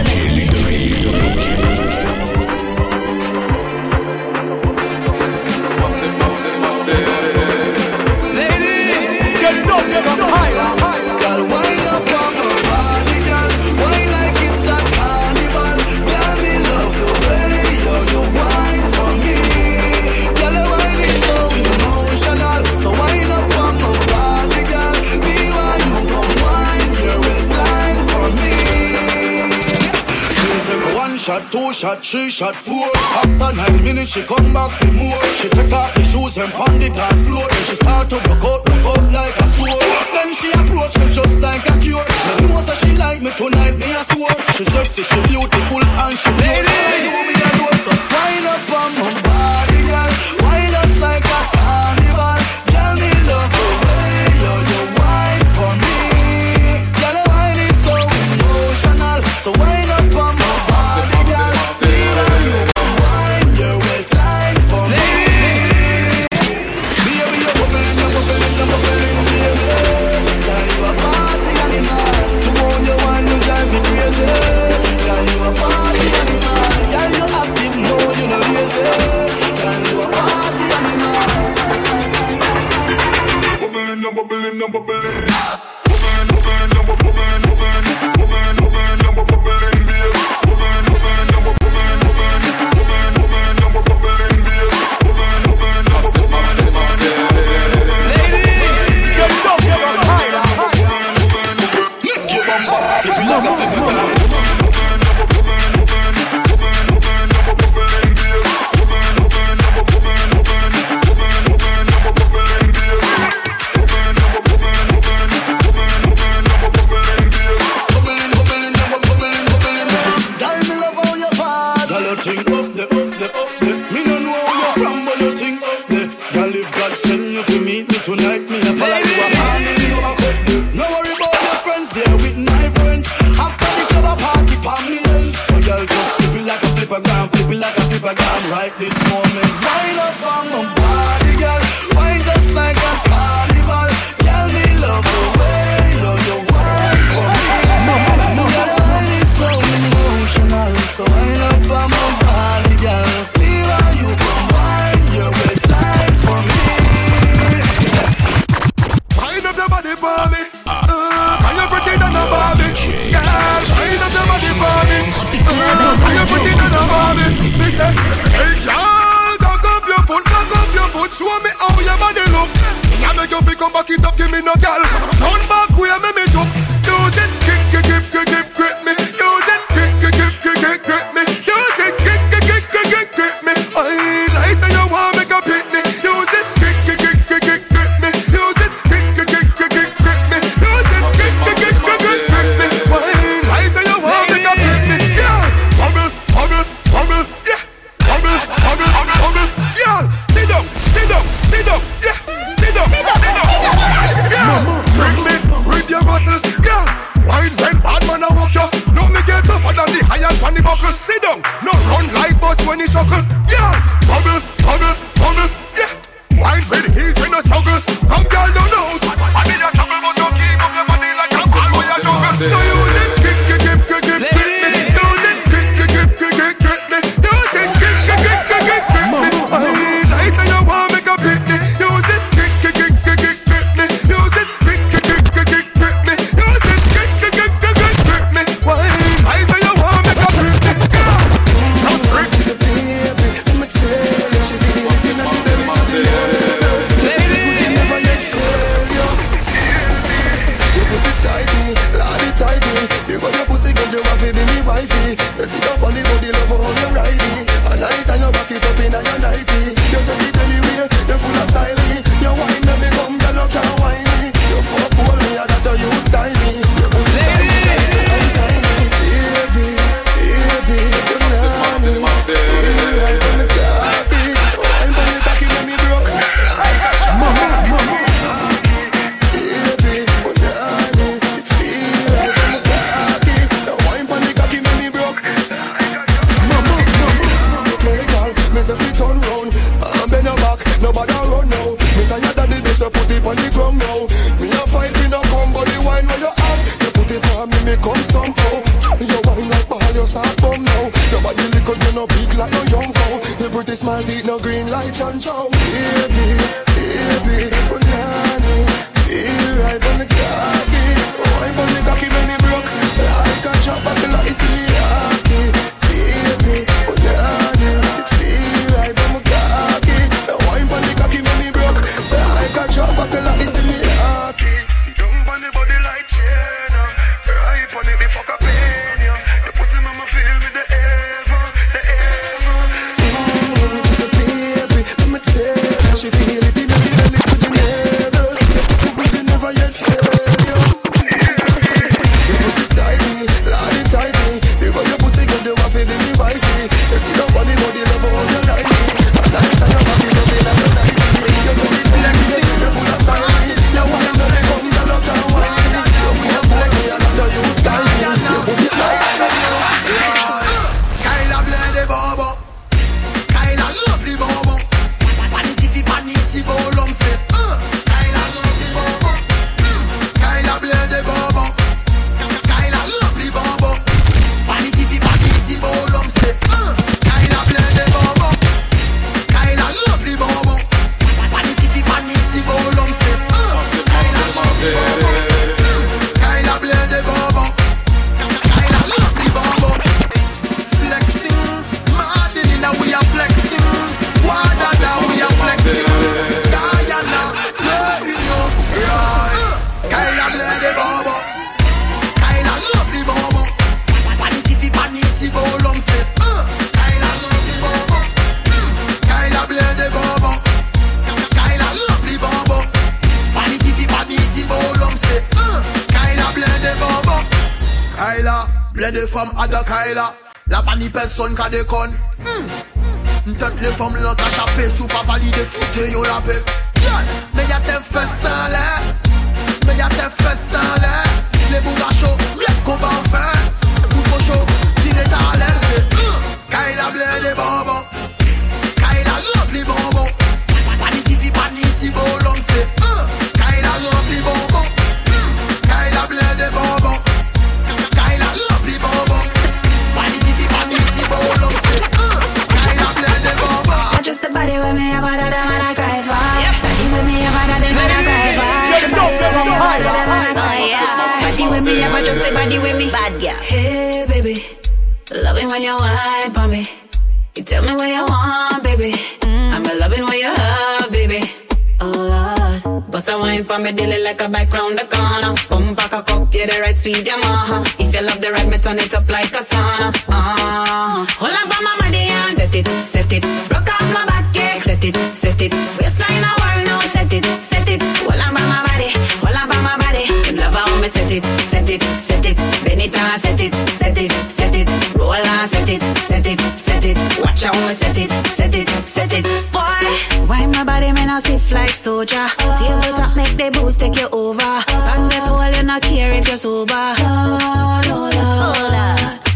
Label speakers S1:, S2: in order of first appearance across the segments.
S1: Aquele do shot, two shot, three shot, four. After nine minutes, she come back for more. She take out the shoes and pound the dance floor. Then she start to work out, work out like a sword. Then she approach me just like a cure. Me know that she like me tonight, me a sword. She sexy, she
S2: beauty. Show me how your body look. Me I make you pick up back it up, give me no gal. Turn back way, me me
S3: jump. fi turn round and bend your back. Nobody run now. Me tired of the bitch, so put it on the ground now. Me a fight, me no come, but the wine where you have, you put it on me, me come somehow. You wine like ball, you
S4: start bum now. Your body little, you no big like no young cow. You
S3: pretty smile, teeth no green like Chan Chow. Baby. Ple de fam a la La pa ni person ka dekon Mtet le fam lan ka chape Sou pa valide foute yo la pe
S5: Me yate fes san le Me yate fes san le Le bouga chou, mlet kon ban fes Bougo chou, tire sa le with me, ever just the body with me. Bad girl. Hey baby, loving when you whine for me. You tell me what you want, baby. I'm loving what you have, baby. Oh Lord. Bust a wine for me, daily like a bike round the corner. Pump back a cup, yeah, the right sweet Yamaha. If you love the ride, me turn it up like a sauna. Uh-huh. Hold on for my body and set it, set it. Rock off my back, yeah. Set it, set it. Waistline a set it, set it, set it. Bend it and set it, set it, set it. Roll and set it, set it, set it. Watch me set it, set it, set it. Boy, why my body man a stiff like soldier? Table top make the boots take you over. Run the pole, you not care if you're sober. Oh Lord, oh Lord.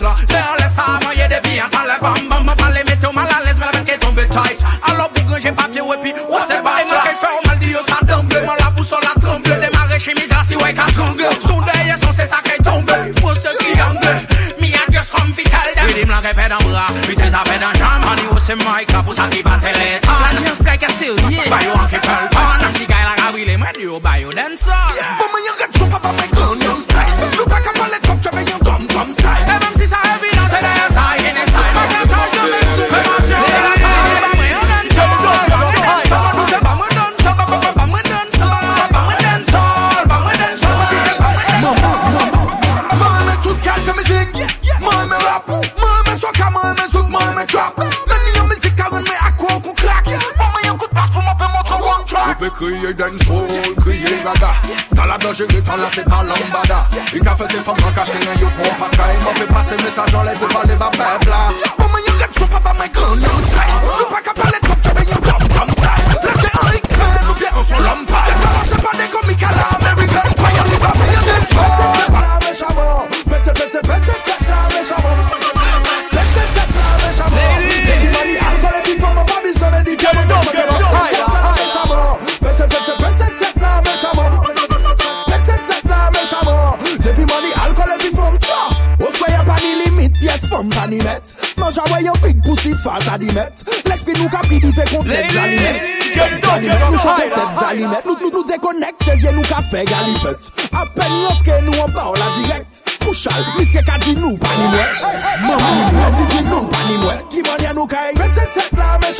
S6: Là C'est laisse à mailler des billes Quand les bam bam me parler Mettez mal à l'aise Mais la bête qui est tight. Alors que j'ai papier ouais puis Ouais c'est pas Et fait mal dit ça tremble Moi la boussole la tremble Démarrer chez mes assis ouais qu'à tremble Sous derrière son c'est ça qui tombe Il faut ce triangle Mi a just from vital Rhythm la répète en bras Vitesse à peine en jambe Honey ou c'est Mike là pour ça qui bat l'état La chance strike a still yeah Bayo en qui pèle pas Nam si gars la gabile Mais du bayo dancer
S1: me
S6: la
S1: dangerie, t'en là c'est pas lambada Il a fait ses femmes en cassé, un yo pour pas caille M'en fait passer message en l'air pour parler ma peuple manja wey yon big pussy fat animet Lespi nou kapri di fe kon tet zanimet Tet zanimet, nou chante tet zanimet Nou nou dekonek, tezye nou ka fe galifet Apen yoske nou an ba ou la direkt Kouchal, misye ka di nou panimwet Mami, mwen di di nou panimwet Ki manye nou ka e, mwen te tet la men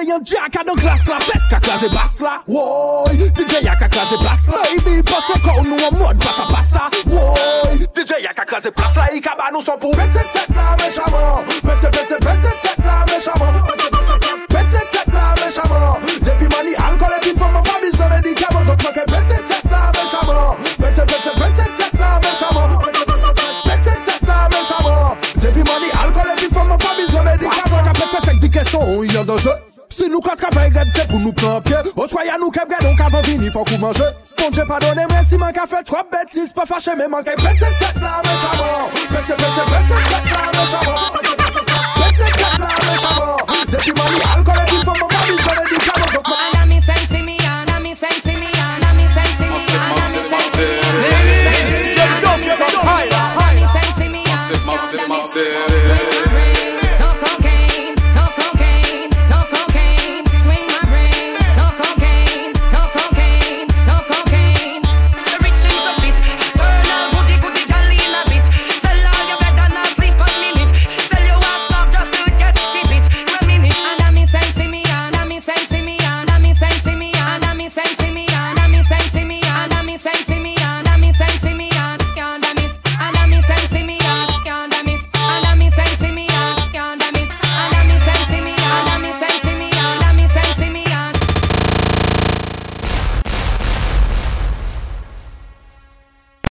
S1: se yon jaka nan glas la Fes ka klaze bas la. Woy, DJ ya ka klaze plas la. Baby, pas yo kon nou an mod pasa pasa Woy, DJ ya ka klaze plas la. I ka ba nou son pou Pete tet la mechaman Pete pete pete tet la mechaman Pete tet la mechaman Depi mani alkol epi fom an pa bizne medikaman Dok manke pete tet la mechaman Pete pete pete tet la mechaman Pete tet la mechaman Depi mani alkol epi fom an pa bizne medikaman Pas la ka pete sek di keso ou yon denje si nous quand travail garde c'est pour nous prendre pied Au soir nous qu'à garder donc avant venir faut qu'on mange Bon Dieu pardonnez moi si man qu'a fait trois bêtises Pas fâché mais manqué pète tête la méchamment Pète pète pète tête la méchamment Pète tête la méchamment Depuis mani alcool et puis faut mon pas besoin de médicaments Donc
S7: Ana mi sensi mi, ana mi sensi mi, ana mi sensi mi, ana mi sensi mi, ana mi sensi mi, ana mi sensi mi, ana mi sensi mi, ana mi sensi mi,